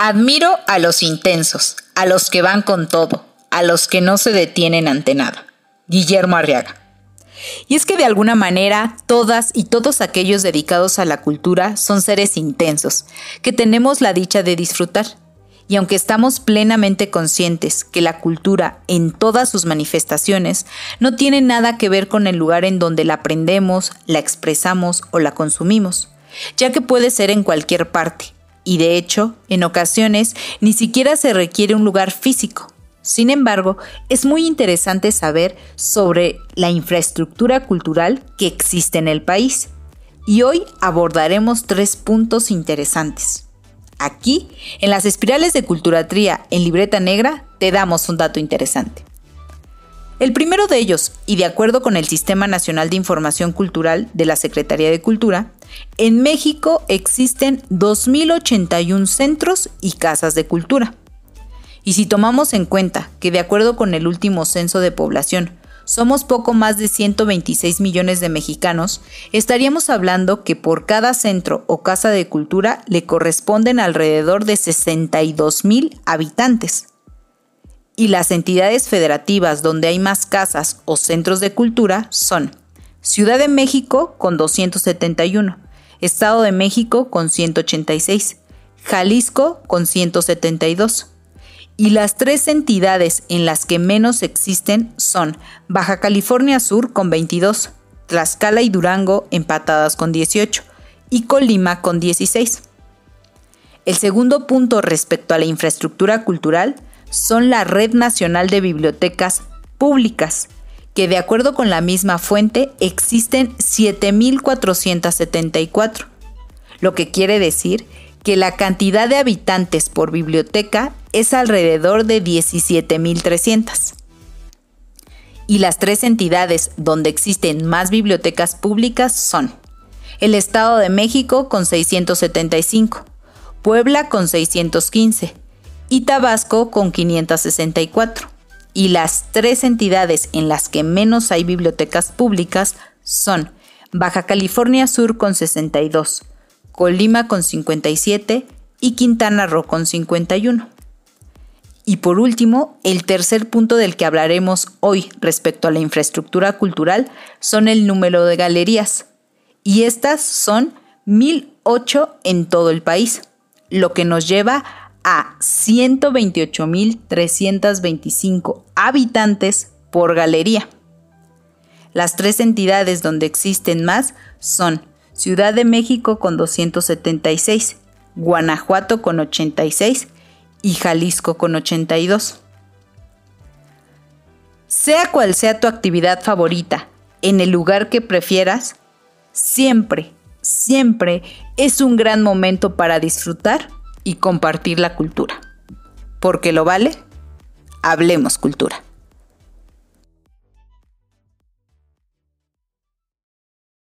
Admiro a los intensos, a los que van con todo, a los que no se detienen ante nada. Guillermo Arriaga. Y es que de alguna manera todas y todos aquellos dedicados a la cultura son seres intensos, que tenemos la dicha de disfrutar. Y aunque estamos plenamente conscientes que la cultura en todas sus manifestaciones no tiene nada que ver con el lugar en donde la aprendemos, la expresamos o la consumimos, ya que puede ser en cualquier parte, y de hecho, en ocasiones, ni siquiera se requiere un lugar físico. Sin embargo, es muy interesante saber sobre la infraestructura cultural que existe en el país. Y hoy abordaremos tres puntos interesantes. Aquí, en las espirales de Culturatría en Libreta Negra, te damos un dato interesante. El primero de ellos, y de acuerdo con el Sistema Nacional de Información Cultural de la Secretaría de Cultura, en México existen 2.081 centros y casas de cultura. Y si tomamos en cuenta que de acuerdo con el último censo de población, somos poco más de 126 millones de mexicanos, estaríamos hablando que por cada centro o casa de cultura le corresponden alrededor de 62 mil habitantes. Y las entidades federativas donde hay más casas o centros de cultura son Ciudad de México con 271, Estado de México con 186, Jalisco con 172 y las tres entidades en las que menos existen son Baja California Sur con 22, Tlaxcala y Durango empatadas con 18 y Colima con 16. El segundo punto respecto a la infraestructura cultural son la Red Nacional de Bibliotecas Públicas, que de acuerdo con la misma fuente existen 7.474, lo que quiere decir que la cantidad de habitantes por biblioteca es alrededor de 17.300. Y las tres entidades donde existen más bibliotecas públicas son el Estado de México con 675, Puebla con 615 y Tabasco con 564. Y las tres entidades en las que menos hay bibliotecas públicas son Baja California Sur con 62, Colima con 57 y Quintana Roo con 51. Y por último, el tercer punto del que hablaremos hoy respecto a la infraestructura cultural son el número de galerías. Y estas son 1008 en todo el país, lo que nos lleva a 128.325 habitantes por galería. Las tres entidades donde existen más son Ciudad de México con 276, Guanajuato con 86 y Jalisco con 82. Sea cual sea tu actividad favorita, en el lugar que prefieras, siempre, siempre es un gran momento para disfrutar y compartir la cultura. Porque lo vale, hablemos cultura.